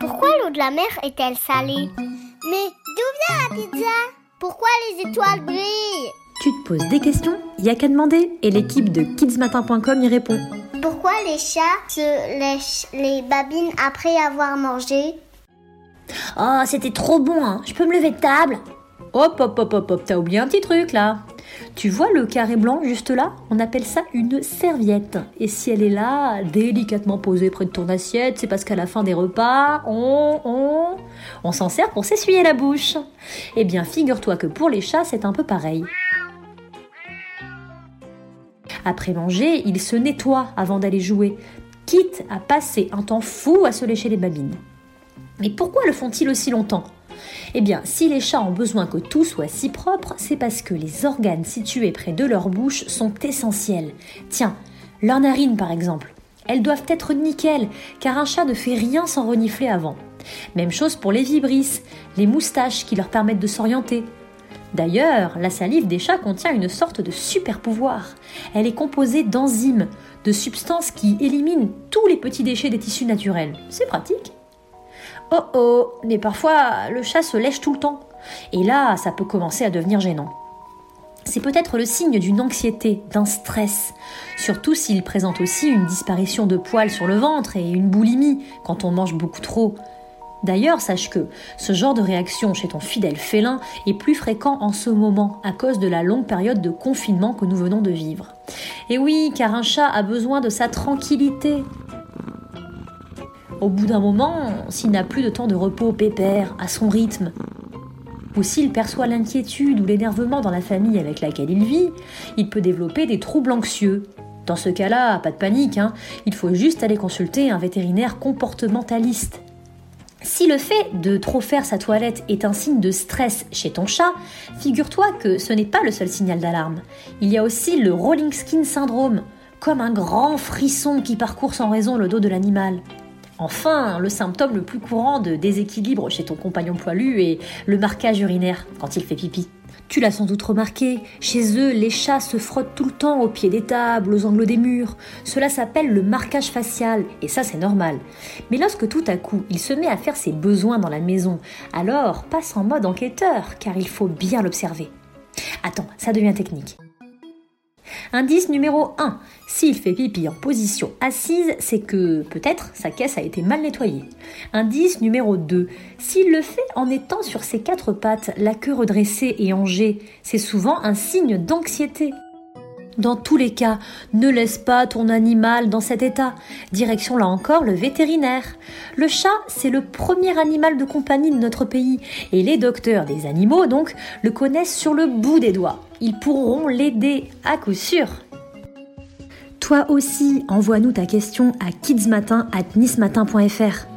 Pourquoi l'eau de la mer est-elle salée Mais d'où vient la pizza Pourquoi les étoiles brillent Tu te poses des questions Y a qu'à demander et l'équipe de kidsmatin.com y répond. Pourquoi les chats se lèchent les babines après avoir mangé Oh, c'était trop bon, hein. Je peux me lever de table? Hop, hop, hop, hop, hop, t'as oublié un petit truc là. Tu vois le carré blanc juste là? On appelle ça une serviette. Et si elle est là, délicatement posée près de ton assiette, c'est parce qu'à la fin des repas, on, on, on s'en sert pour s'essuyer la bouche. Eh bien, figure-toi que pour les chats, c'est un peu pareil. Après manger, ils se nettoient avant d'aller jouer, quitte à passer un temps fou à se lécher les babines. Mais pourquoi le font-ils aussi longtemps? Eh bien, si les chats ont besoin que tout soit si propre, c'est parce que les organes situés près de leur bouche sont essentiels. Tiens, leurs narines par exemple. Elles doivent être nickel, car un chat ne fait rien sans renifler avant. Même chose pour les vibrisses, les moustaches qui leur permettent de s'orienter. D'ailleurs, la salive des chats contient une sorte de super pouvoir. Elle est composée d'enzymes, de substances qui éliminent tous les petits déchets des tissus naturels. C'est pratique. Oh oh, mais parfois le chat se lèche tout le temps. Et là, ça peut commencer à devenir gênant. C'est peut-être le signe d'une anxiété, d'un stress, surtout s'il présente aussi une disparition de poils sur le ventre et une boulimie quand on mange beaucoup trop. D'ailleurs, sache que ce genre de réaction chez ton fidèle félin est plus fréquent en ce moment à cause de la longue période de confinement que nous venons de vivre. Et oui, car un chat a besoin de sa tranquillité, au bout d'un moment, s'il n'a plus de temps de repos pépère, à son rythme, ou s'il perçoit l'inquiétude ou l'énervement dans la famille avec laquelle il vit, il peut développer des troubles anxieux. Dans ce cas-là, pas de panique, hein. il faut juste aller consulter un vétérinaire comportementaliste. Si le fait de trop faire sa toilette est un signe de stress chez ton chat, figure-toi que ce n'est pas le seul signal d'alarme. Il y a aussi le rolling skin syndrome, comme un grand frisson qui parcourt sans raison le dos de l'animal. Enfin, le symptôme le plus courant de déséquilibre chez ton compagnon poilu est le marquage urinaire quand il fait pipi. Tu l'as sans doute remarqué, chez eux, les chats se frottent tout le temps au pied des tables, aux angles des murs. Cela s'appelle le marquage facial, et ça c'est normal. Mais lorsque tout à coup il se met à faire ses besoins dans la maison, alors passe en mode enquêteur, car il faut bien l'observer. Attends, ça devient technique. Indice numéro 1. S'il fait pipi en position assise, c'est que peut-être sa caisse a été mal nettoyée. Indice numéro 2. S'il le fait en étant sur ses quatre pattes, la queue redressée et angée, c'est souvent un signe d'anxiété. Dans tous les cas, ne laisse pas ton animal dans cet état. Direction là encore le vétérinaire. Le chat, c'est le premier animal de compagnie de notre pays et les docteurs des animaux, donc, le connaissent sur le bout des doigts. Ils pourront l'aider à coup sûr. Toi aussi, envoie-nous ta question à kidsmatin@nismatin.fr.